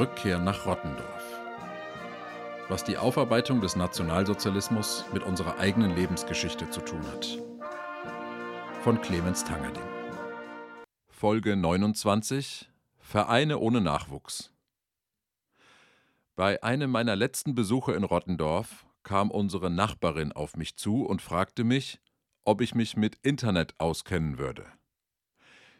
Rückkehr nach Rottendorf. Was die Aufarbeitung des Nationalsozialismus mit unserer eigenen Lebensgeschichte zu tun hat. Von Clemens Tangerding. Folge 29 Vereine ohne Nachwuchs. Bei einem meiner letzten Besuche in Rottendorf kam unsere Nachbarin auf mich zu und fragte mich, ob ich mich mit Internet auskennen würde.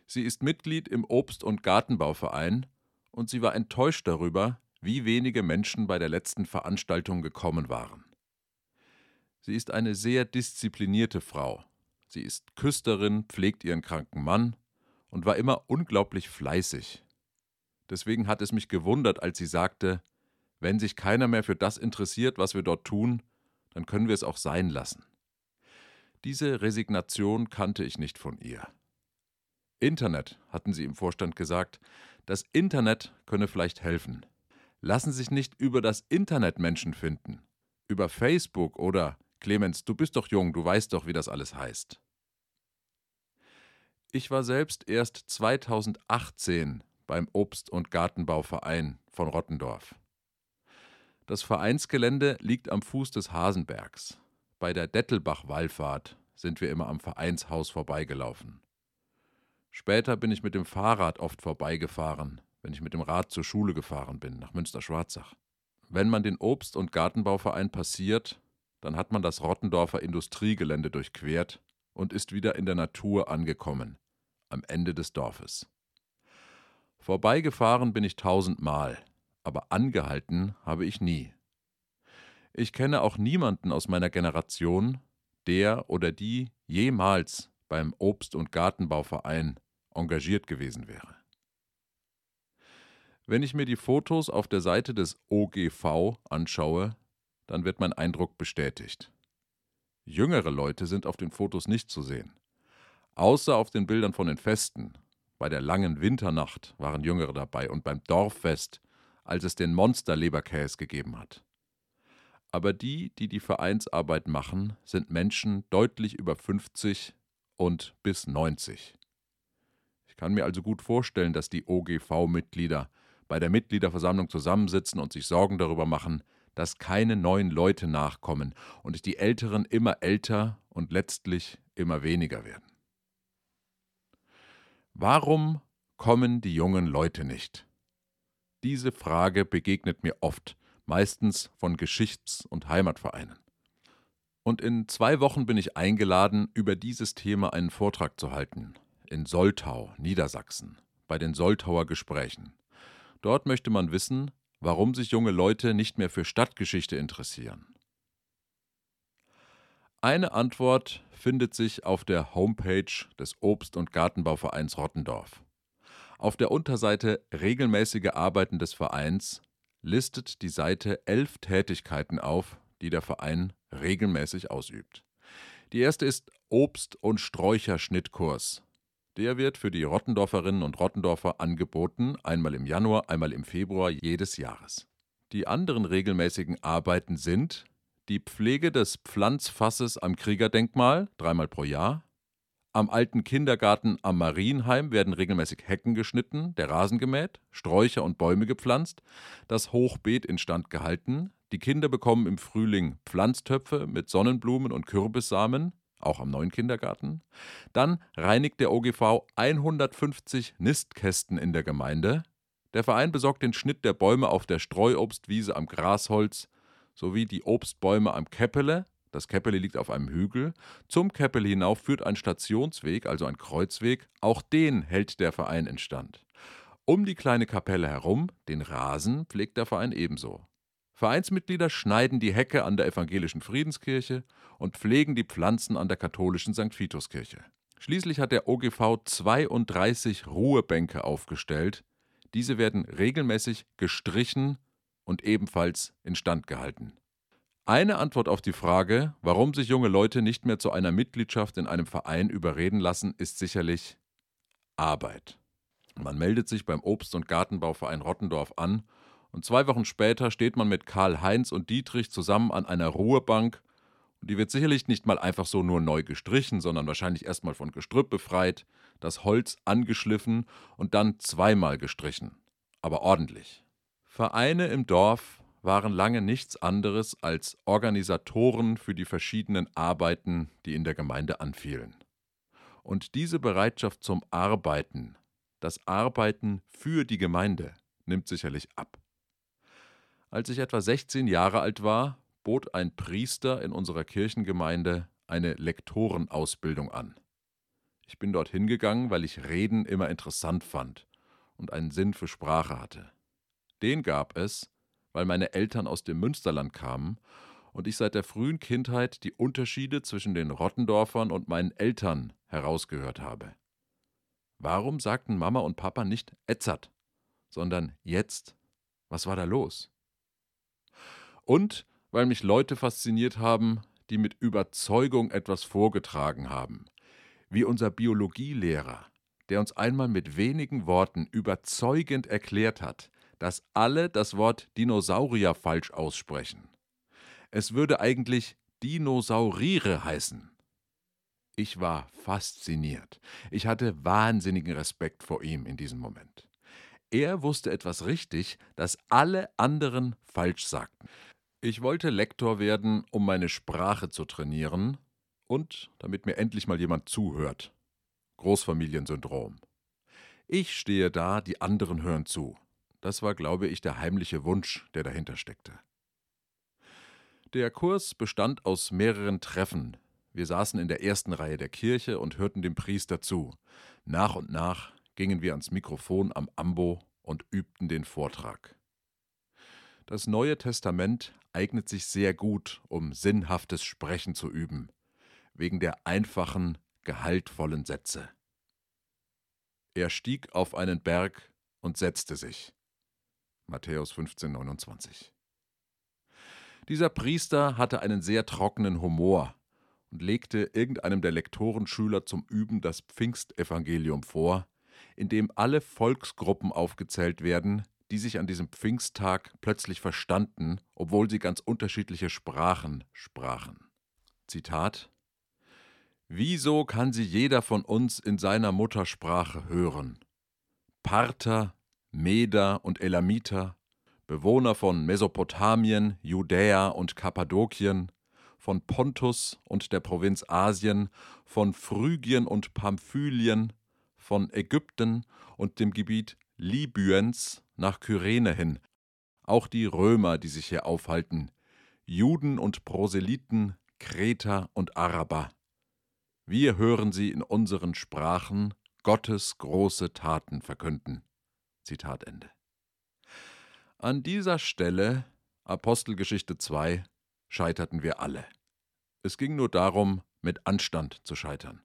Sie ist Mitglied im Obst- und Gartenbauverein und sie war enttäuscht darüber, wie wenige Menschen bei der letzten Veranstaltung gekommen waren. Sie ist eine sehr disziplinierte Frau. Sie ist Küsterin, pflegt ihren kranken Mann und war immer unglaublich fleißig. Deswegen hat es mich gewundert, als sie sagte, wenn sich keiner mehr für das interessiert, was wir dort tun, dann können wir es auch sein lassen. Diese Resignation kannte ich nicht von ihr. Internet, hatten sie im Vorstand gesagt, das Internet könne vielleicht helfen. Lassen sich nicht über das Internet Menschen finden. Über Facebook oder Clemens, du bist doch jung, du weißt doch, wie das alles heißt. Ich war selbst erst 2018 beim Obst- und Gartenbauverein von Rottendorf. Das Vereinsgelände liegt am Fuß des Hasenbergs. Bei der Dettelbach-Wallfahrt sind wir immer am Vereinshaus vorbeigelaufen. Später bin ich mit dem Fahrrad oft vorbeigefahren, wenn ich mit dem Rad zur Schule gefahren bin, nach Münster-Schwarzach. Wenn man den Obst- und Gartenbauverein passiert, dann hat man das Rottendorfer Industriegelände durchquert und ist wieder in der Natur angekommen, am Ende des Dorfes. Vorbeigefahren bin ich tausendmal, aber angehalten habe ich nie. Ich kenne auch niemanden aus meiner Generation, der oder die jemals beim Obst- und Gartenbauverein engagiert gewesen wäre. Wenn ich mir die Fotos auf der Seite des OGV anschaue, dann wird mein Eindruck bestätigt. Jüngere Leute sind auf den Fotos nicht zu sehen. Außer auf den Bildern von den Festen. Bei der langen Winternacht waren Jüngere dabei und beim Dorffest, als es den Monster-Leberkäse gegeben hat. Aber die, die die Vereinsarbeit machen, sind Menschen deutlich über 50 und bis 90. Ich kann mir also gut vorstellen, dass die OGV-Mitglieder bei der Mitgliederversammlung zusammensitzen und sich Sorgen darüber machen, dass keine neuen Leute nachkommen und die Älteren immer älter und letztlich immer weniger werden. Warum kommen die jungen Leute nicht? Diese Frage begegnet mir oft, meistens von Geschichts- und Heimatvereinen. Und in zwei Wochen bin ich eingeladen, über dieses Thema einen Vortrag zu halten. In Soltau, Niedersachsen, bei den Soltauer Gesprächen. Dort möchte man wissen, warum sich junge Leute nicht mehr für Stadtgeschichte interessieren. Eine Antwort findet sich auf der Homepage des Obst- und Gartenbauvereins Rottendorf. Auf der Unterseite Regelmäßige Arbeiten des Vereins listet die Seite elf Tätigkeiten auf, die der Verein regelmäßig ausübt. Die erste ist Obst- und Sträucherschnittkurs. Der wird für die Rottendorferinnen und Rottendorfer angeboten, einmal im Januar, einmal im Februar jedes Jahres. Die anderen regelmäßigen Arbeiten sind die Pflege des Pflanzfasses am Kriegerdenkmal, dreimal pro Jahr, am alten Kindergarten am Marienheim werden regelmäßig Hecken geschnitten, der Rasen gemäht, Sträucher und Bäume gepflanzt, das Hochbeet instand gehalten, die Kinder bekommen im Frühling Pflanztöpfe mit Sonnenblumen und Kürbissamen, auch am neuen Kindergarten. Dann reinigt der OGV 150 Nistkästen in der Gemeinde. Der Verein besorgt den Schnitt der Bäume auf der Streuobstwiese am Grasholz sowie die Obstbäume am Käppele, das Käppeli liegt auf einem Hügel. Zum Käppeli hinauf führt ein Stationsweg, also ein Kreuzweg. Auch den hält der Verein in Stand. Um die kleine Kapelle herum, den Rasen, pflegt der Verein ebenso. Vereinsmitglieder schneiden die Hecke an der evangelischen Friedenskirche und pflegen die Pflanzen an der katholischen St. Vituskirche. Schließlich hat der OGV 32 Ruhebänke aufgestellt. Diese werden regelmäßig gestrichen und ebenfalls instand gehalten. Eine Antwort auf die Frage, warum sich junge Leute nicht mehr zu einer Mitgliedschaft in einem Verein überreden lassen, ist sicherlich Arbeit. Man meldet sich beim Obst- und Gartenbauverein Rottendorf an und zwei Wochen später steht man mit Karl Heinz und Dietrich zusammen an einer Ruhebank Die wird sicherlich nicht mal einfach so nur neu gestrichen, sondern wahrscheinlich erstmal von Gestrüpp befreit, das Holz angeschliffen und dann zweimal gestrichen. Aber ordentlich. Vereine im Dorf waren lange nichts anderes als Organisatoren für die verschiedenen Arbeiten, die in der Gemeinde anfielen. Und diese Bereitschaft zum Arbeiten, das Arbeiten für die Gemeinde, nimmt sicherlich ab. Als ich etwa 16 Jahre alt war, bot ein Priester in unserer Kirchengemeinde eine Lektorenausbildung an. Ich bin dort hingegangen, weil ich Reden immer interessant fand und einen Sinn für Sprache hatte. Den gab es, weil meine Eltern aus dem Münsterland kamen und ich seit der frühen Kindheit die Unterschiede zwischen den Rottendorfern und meinen Eltern herausgehört habe. Warum sagten Mama und Papa nicht Etzert, sondern jetzt? Was war da los? Und weil mich Leute fasziniert haben, die mit Überzeugung etwas vorgetragen haben, wie unser Biologielehrer, der uns einmal mit wenigen Worten überzeugend erklärt hat, dass alle das Wort Dinosaurier falsch aussprechen. Es würde eigentlich Dinosauriere heißen. Ich war fasziniert. Ich hatte wahnsinnigen Respekt vor ihm in diesem Moment. Er wusste etwas richtig, das alle anderen falsch sagten. Ich wollte Lektor werden, um meine Sprache zu trainieren und damit mir endlich mal jemand zuhört. Großfamiliensyndrom. Ich stehe da, die anderen hören zu. Das war, glaube ich, der heimliche Wunsch, der dahinter steckte. Der Kurs bestand aus mehreren Treffen. Wir saßen in der ersten Reihe der Kirche und hörten dem Priester zu. Nach und nach gingen wir ans Mikrofon am Ambo und übten den Vortrag. Das Neue Testament eignet sich sehr gut, um sinnhaftes Sprechen zu üben, wegen der einfachen, gehaltvollen Sätze. Er stieg auf einen Berg und setzte sich. Matthäus 15, 29. Dieser Priester hatte einen sehr trockenen Humor und legte irgendeinem der Lektorenschüler zum Üben das Pfingstevangelium vor, in dem alle Volksgruppen aufgezählt werden, die sich an diesem Pfingsttag plötzlich verstanden, obwohl sie ganz unterschiedliche Sprachen sprachen. Zitat Wieso kann sie jeder von uns in seiner Muttersprache hören? Parther, Meder und Elamiter, Bewohner von Mesopotamien, Judäa und Kappadokien, von Pontus und der Provinz Asien, von Phrygien und Pamphylien, von Ägypten und dem Gebiet Libyens nach Kyrene hin, auch die Römer, die sich hier aufhalten, Juden und Proselyten, Kreter und Araber. Wir hören sie in unseren Sprachen Gottes große Taten verkünden. Zitat Ende. An dieser Stelle, Apostelgeschichte 2, scheiterten wir alle. Es ging nur darum, mit Anstand zu scheitern.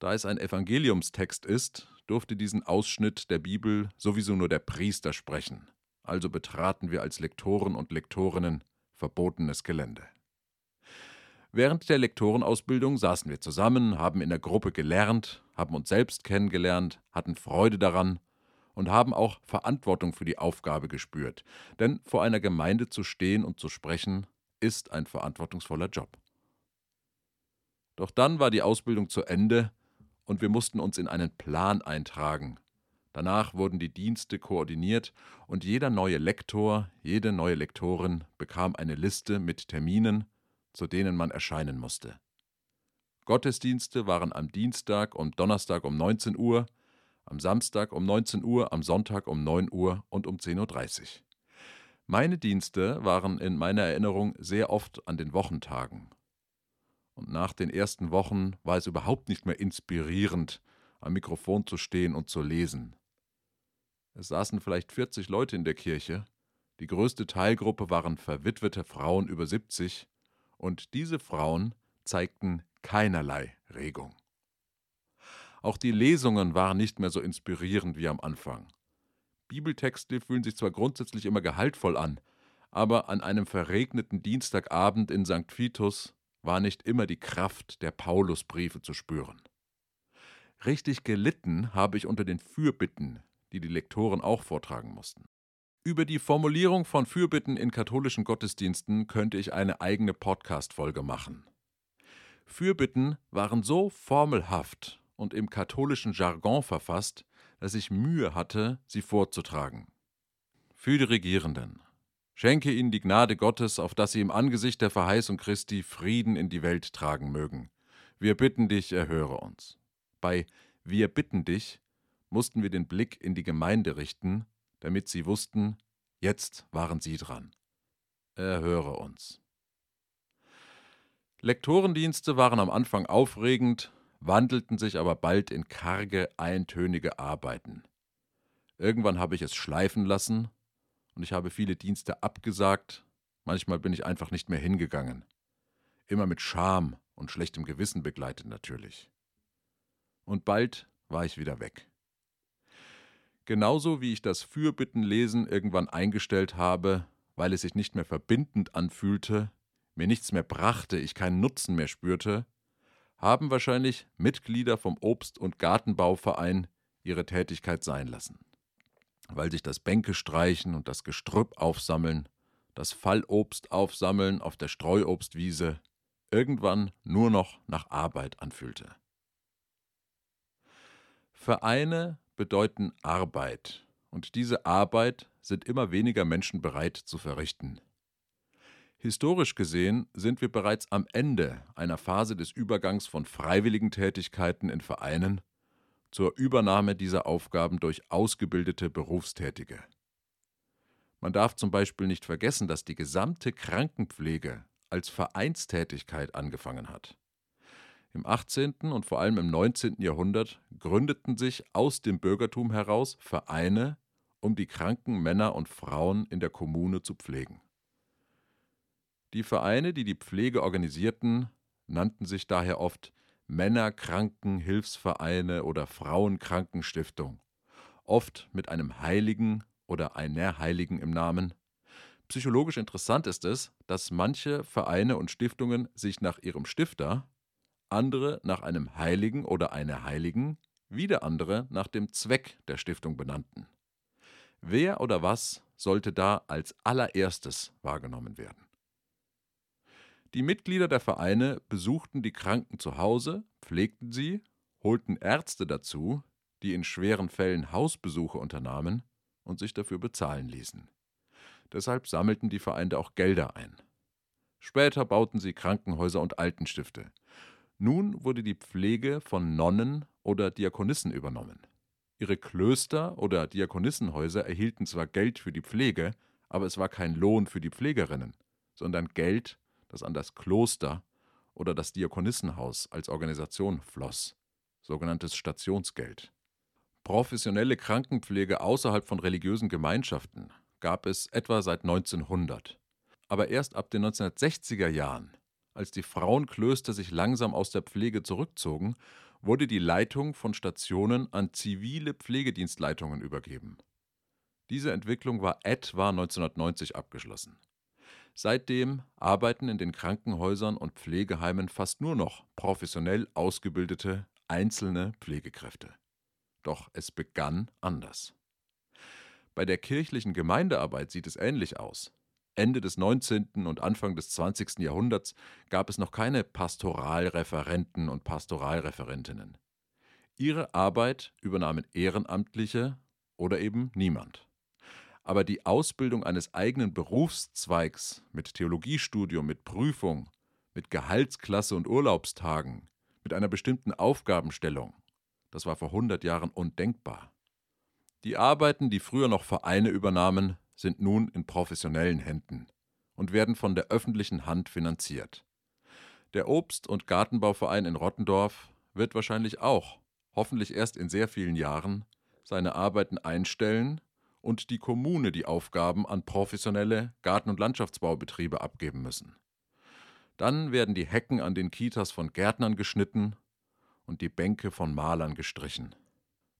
Da es ein Evangeliumstext ist, durfte diesen Ausschnitt der Bibel sowieso nur der Priester sprechen, also betraten wir als Lektoren und Lektorinnen verbotenes Gelände. Während der Lektorenausbildung saßen wir zusammen, haben in der Gruppe gelernt, haben uns selbst kennengelernt, hatten Freude daran und haben auch Verantwortung für die Aufgabe gespürt. Denn vor einer Gemeinde zu stehen und zu sprechen, ist ein verantwortungsvoller Job. Doch dann war die Ausbildung zu Ende und wir mussten uns in einen Plan eintragen. Danach wurden die Dienste koordiniert und jeder neue Lektor, jede neue Lektorin bekam eine Liste mit Terminen, zu denen man erscheinen musste. Gottesdienste waren am Dienstag und Donnerstag um 19 Uhr, am Samstag um 19 Uhr, am Sonntag um 9 Uhr und um 10.30 Uhr. Meine Dienste waren in meiner Erinnerung sehr oft an den Wochentagen. Und nach den ersten Wochen war es überhaupt nicht mehr inspirierend, am Mikrofon zu stehen und zu lesen. Es saßen vielleicht 40 Leute in der Kirche, die größte Teilgruppe waren verwitwete Frauen über 70, und diese Frauen zeigten keinerlei Regung. Auch die Lesungen waren nicht mehr so inspirierend wie am Anfang. Bibeltexte fühlen sich zwar grundsätzlich immer gehaltvoll an, aber an einem verregneten Dienstagabend in St. Vitus war nicht immer die Kraft der Paulusbriefe zu spüren. Richtig gelitten habe ich unter den Fürbitten, die die Lektoren auch vortragen mussten. Über die Formulierung von Fürbitten in katholischen Gottesdiensten könnte ich eine eigene Podcast-Folge machen. Fürbitten waren so formelhaft und im katholischen Jargon verfasst, dass ich Mühe hatte, sie vorzutragen. Für die Regierenden. Schenke ihnen die Gnade Gottes, auf dass sie im Angesicht der Verheißung Christi Frieden in die Welt tragen mögen. Wir bitten dich, erhöre uns. Bei Wir bitten dich mussten wir den Blick in die Gemeinde richten, damit sie wussten, jetzt waren sie dran. Erhöre uns. Lektorendienste waren am Anfang aufregend, wandelten sich aber bald in karge, eintönige Arbeiten. Irgendwann habe ich es schleifen lassen und ich habe viele Dienste abgesagt, manchmal bin ich einfach nicht mehr hingegangen. Immer mit Scham und schlechtem Gewissen begleitet natürlich. Und bald war ich wieder weg. Genauso wie ich das Fürbittenlesen irgendwann eingestellt habe, weil es sich nicht mehr verbindend anfühlte, mir nichts mehr brachte, ich keinen Nutzen mehr spürte, haben wahrscheinlich Mitglieder vom Obst- und Gartenbauverein ihre Tätigkeit sein lassen. Weil sich das Bänke streichen und das Gestrüpp aufsammeln, das Fallobst aufsammeln auf der Streuobstwiese irgendwann nur noch nach Arbeit anfühlte. Vereine bedeuten Arbeit, und diese Arbeit sind immer weniger Menschen bereit zu verrichten. Historisch gesehen sind wir bereits am Ende einer Phase des Übergangs von freiwilligen Tätigkeiten in Vereinen zur Übernahme dieser Aufgaben durch ausgebildete Berufstätige. Man darf zum Beispiel nicht vergessen, dass die gesamte Krankenpflege als Vereinstätigkeit angefangen hat. Im 18. und vor allem im 19. Jahrhundert gründeten sich aus dem Bürgertum heraus Vereine, um die kranken Männer und Frauen in der Kommune zu pflegen. Die Vereine, die die Pflege organisierten, nannten sich daher oft Männerkrankenhilfsvereine oder Frauenkrankenstiftung, oft mit einem Heiligen oder einer Heiligen im Namen. Psychologisch interessant ist es, dass manche Vereine und Stiftungen sich nach ihrem Stifter, andere nach einem Heiligen oder einer Heiligen, wieder andere nach dem Zweck der Stiftung benannten. Wer oder was sollte da als allererstes wahrgenommen werden? Die Mitglieder der Vereine besuchten die Kranken zu Hause, pflegten sie, holten Ärzte dazu, die in schweren Fällen Hausbesuche unternahmen und sich dafür bezahlen ließen. Deshalb sammelten die Vereine auch Gelder ein. Später bauten sie Krankenhäuser und Altenstifte. Nun wurde die Pflege von Nonnen oder Diakonissen übernommen. Ihre Klöster oder Diakonissenhäuser erhielten zwar Geld für die Pflege, aber es war kein Lohn für die Pflegerinnen, sondern Geld, das an das Kloster oder das Diakonissenhaus als Organisation floss, sogenanntes Stationsgeld. Professionelle Krankenpflege außerhalb von religiösen Gemeinschaften gab es etwa seit 1900. Aber erst ab den 1960er Jahren als die Frauenklöster sich langsam aus der Pflege zurückzogen, wurde die Leitung von Stationen an zivile Pflegedienstleitungen übergeben. Diese Entwicklung war etwa 1990 abgeschlossen. Seitdem arbeiten in den Krankenhäusern und Pflegeheimen fast nur noch professionell ausgebildete einzelne Pflegekräfte. Doch es begann anders. Bei der kirchlichen Gemeindearbeit sieht es ähnlich aus. Ende des 19. und Anfang des 20. Jahrhunderts gab es noch keine Pastoralreferenten und Pastoralreferentinnen. Ihre Arbeit übernahmen Ehrenamtliche oder eben niemand. Aber die Ausbildung eines eigenen Berufszweigs mit Theologiestudium, mit Prüfung, mit Gehaltsklasse und Urlaubstagen, mit einer bestimmten Aufgabenstellung, das war vor 100 Jahren undenkbar. Die Arbeiten, die früher noch Vereine übernahmen, sind nun in professionellen Händen und werden von der öffentlichen Hand finanziert. Der Obst- und Gartenbauverein in Rottendorf wird wahrscheinlich auch, hoffentlich erst in sehr vielen Jahren, seine Arbeiten einstellen und die Kommune die Aufgaben an professionelle Garten- und Landschaftsbaubetriebe abgeben müssen. Dann werden die Hecken an den Kitas von Gärtnern geschnitten und die Bänke von Malern gestrichen.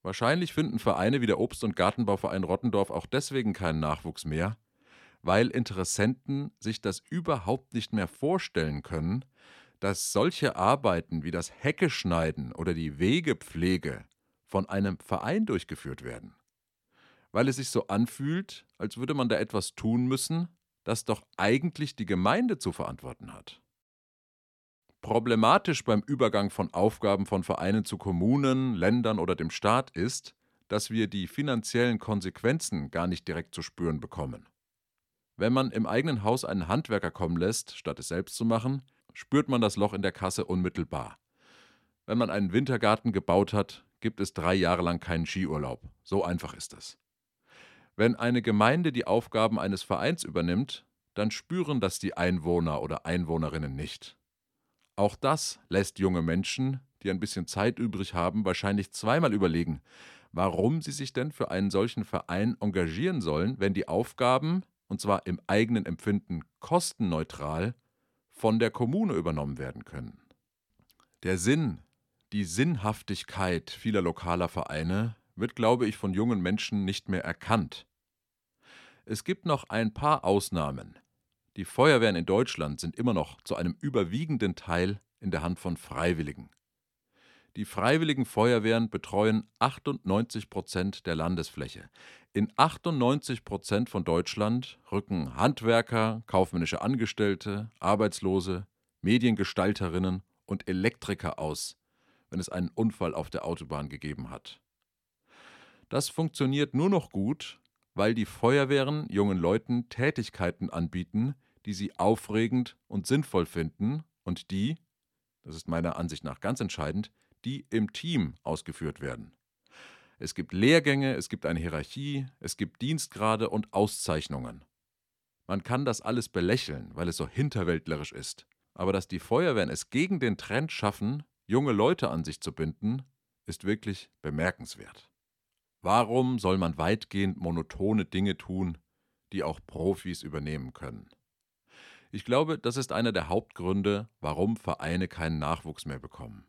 Wahrscheinlich finden Vereine wie der Obst- und Gartenbauverein Rottendorf auch deswegen keinen Nachwuchs mehr, weil Interessenten sich das überhaupt nicht mehr vorstellen können, dass solche Arbeiten wie das Heckeschneiden oder die Wegepflege von einem Verein durchgeführt werden. Weil es sich so anfühlt, als würde man da etwas tun müssen, das doch eigentlich die Gemeinde zu verantworten hat. Problematisch beim Übergang von Aufgaben von Vereinen zu Kommunen, Ländern oder dem Staat ist, dass wir die finanziellen Konsequenzen gar nicht direkt zu spüren bekommen. Wenn man im eigenen Haus einen Handwerker kommen lässt, statt es selbst zu machen, spürt man das Loch in der Kasse unmittelbar. Wenn man einen Wintergarten gebaut hat, gibt es drei Jahre lang keinen Skiurlaub. So einfach ist es. Wenn eine Gemeinde die Aufgaben eines Vereins übernimmt, dann spüren das die Einwohner oder Einwohnerinnen nicht. Auch das lässt junge Menschen, die ein bisschen Zeit übrig haben, wahrscheinlich zweimal überlegen, warum sie sich denn für einen solchen Verein engagieren sollen, wenn die Aufgaben, und zwar im eigenen Empfinden kostenneutral, von der Kommune übernommen werden können. Der Sinn, die Sinnhaftigkeit vieler lokaler Vereine wird, glaube ich, von jungen Menschen nicht mehr erkannt. Es gibt noch ein paar Ausnahmen. Die Feuerwehren in Deutschland sind immer noch zu einem überwiegenden Teil in der Hand von Freiwilligen. Die Freiwilligen Feuerwehren betreuen 98 Prozent der Landesfläche. In 98 Prozent von Deutschland rücken Handwerker, kaufmännische Angestellte, Arbeitslose, Mediengestalterinnen und Elektriker aus, wenn es einen Unfall auf der Autobahn gegeben hat. Das funktioniert nur noch gut, weil die Feuerwehren jungen Leuten Tätigkeiten anbieten, die sie aufregend und sinnvoll finden und die, das ist meiner Ansicht nach ganz entscheidend, die im Team ausgeführt werden. Es gibt Lehrgänge, es gibt eine Hierarchie, es gibt Dienstgrade und Auszeichnungen. Man kann das alles belächeln, weil es so hinterwäldlerisch ist. Aber dass die Feuerwehren es gegen den Trend schaffen, junge Leute an sich zu binden, ist wirklich bemerkenswert. Warum soll man weitgehend monotone Dinge tun, die auch Profis übernehmen können? Ich glaube, das ist einer der Hauptgründe, warum Vereine keinen Nachwuchs mehr bekommen.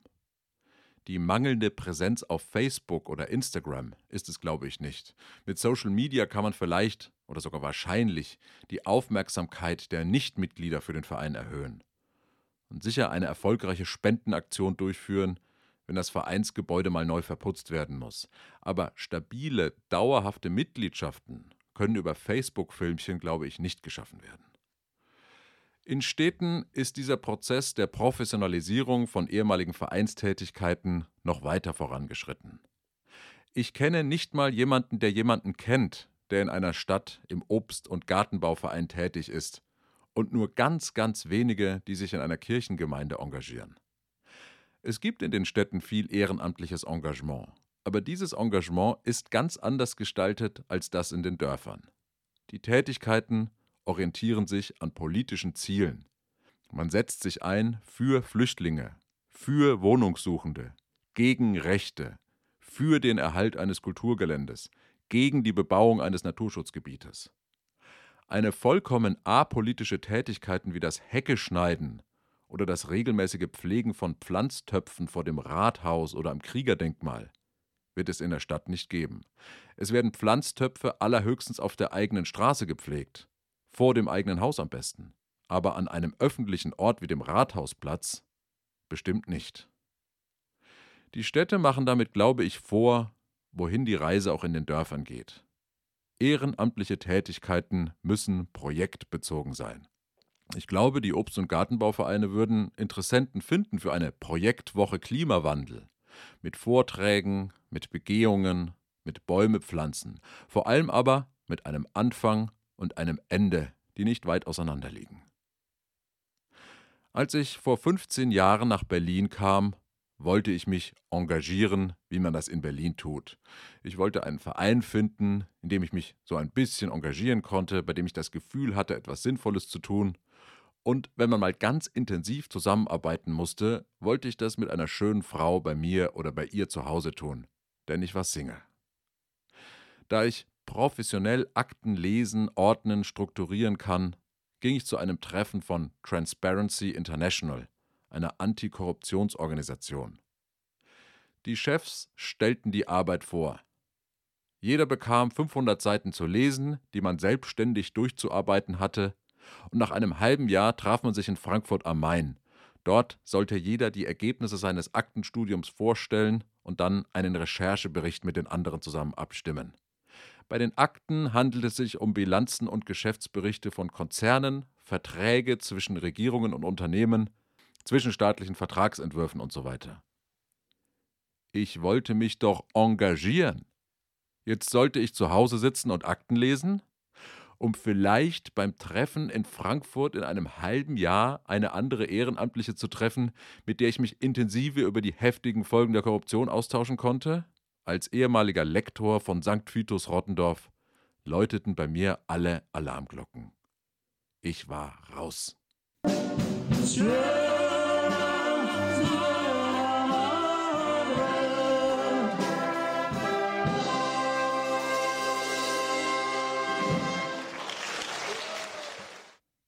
Die mangelnde Präsenz auf Facebook oder Instagram ist es, glaube ich, nicht. Mit Social Media kann man vielleicht oder sogar wahrscheinlich die Aufmerksamkeit der Nichtmitglieder für den Verein erhöhen. Und sicher eine erfolgreiche Spendenaktion durchführen, wenn das Vereinsgebäude mal neu verputzt werden muss. Aber stabile, dauerhafte Mitgliedschaften können über Facebook-Filmchen, glaube ich, nicht geschaffen werden. In Städten ist dieser Prozess der Professionalisierung von ehemaligen Vereinstätigkeiten noch weiter vorangeschritten. Ich kenne nicht mal jemanden, der jemanden kennt, der in einer Stadt im Obst- und Gartenbauverein tätig ist, und nur ganz, ganz wenige, die sich in einer Kirchengemeinde engagieren. Es gibt in den Städten viel ehrenamtliches Engagement, aber dieses Engagement ist ganz anders gestaltet als das in den Dörfern. Die Tätigkeiten orientieren sich an politischen Zielen. Man setzt sich ein für Flüchtlinge, für Wohnungssuchende, gegen Rechte, für den Erhalt eines Kulturgeländes, gegen die Bebauung eines Naturschutzgebietes. Eine vollkommen apolitische Tätigkeiten wie das Heckeschneiden oder das regelmäßige Pflegen von Pflanztöpfen vor dem Rathaus oder am Kriegerdenkmal wird es in der Stadt nicht geben. Es werden Pflanztöpfe allerhöchstens auf der eigenen Straße gepflegt, vor dem eigenen Haus am besten, aber an einem öffentlichen Ort wie dem Rathausplatz bestimmt nicht. Die Städte machen damit, glaube ich, vor, wohin die Reise auch in den Dörfern geht. Ehrenamtliche Tätigkeiten müssen projektbezogen sein. Ich glaube, die Obst- und Gartenbauvereine würden Interessenten finden für eine Projektwoche Klimawandel. Mit Vorträgen, mit Begehungen, mit Bäume pflanzen. Vor allem aber mit einem Anfang und einem Ende, die nicht weit auseinander liegen. Als ich vor 15 Jahren nach Berlin kam, wollte ich mich engagieren, wie man das in Berlin tut. Ich wollte einen Verein finden, in dem ich mich so ein bisschen engagieren konnte, bei dem ich das Gefühl hatte, etwas Sinnvolles zu tun. Und wenn man mal ganz intensiv zusammenarbeiten musste, wollte ich das mit einer schönen Frau bei mir oder bei ihr zu Hause tun, denn ich war Single. Da ich professionell Akten lesen, ordnen, strukturieren kann, ging ich zu einem Treffen von Transparency International, einer Antikorruptionsorganisation. Die Chefs stellten die Arbeit vor. Jeder bekam 500 Seiten zu lesen, die man selbstständig durchzuarbeiten hatte, und nach einem halben Jahr traf man sich in Frankfurt am Main. Dort sollte jeder die Ergebnisse seines Aktenstudiums vorstellen und dann einen Recherchebericht mit den anderen zusammen abstimmen. Bei den Akten handelt es sich um Bilanzen und Geschäftsberichte von Konzernen, Verträge zwischen Regierungen und Unternehmen, zwischenstaatlichen Vertragsentwürfen und so weiter. Ich wollte mich doch engagieren. Jetzt sollte ich zu Hause sitzen und Akten lesen, um vielleicht beim Treffen in Frankfurt in einem halben Jahr eine andere Ehrenamtliche zu treffen, mit der ich mich intensiver über die heftigen Folgen der Korruption austauschen konnte? Als ehemaliger Lektor von St. Vitus Rottendorf läuteten bei mir alle Alarmglocken. Ich war raus. Strength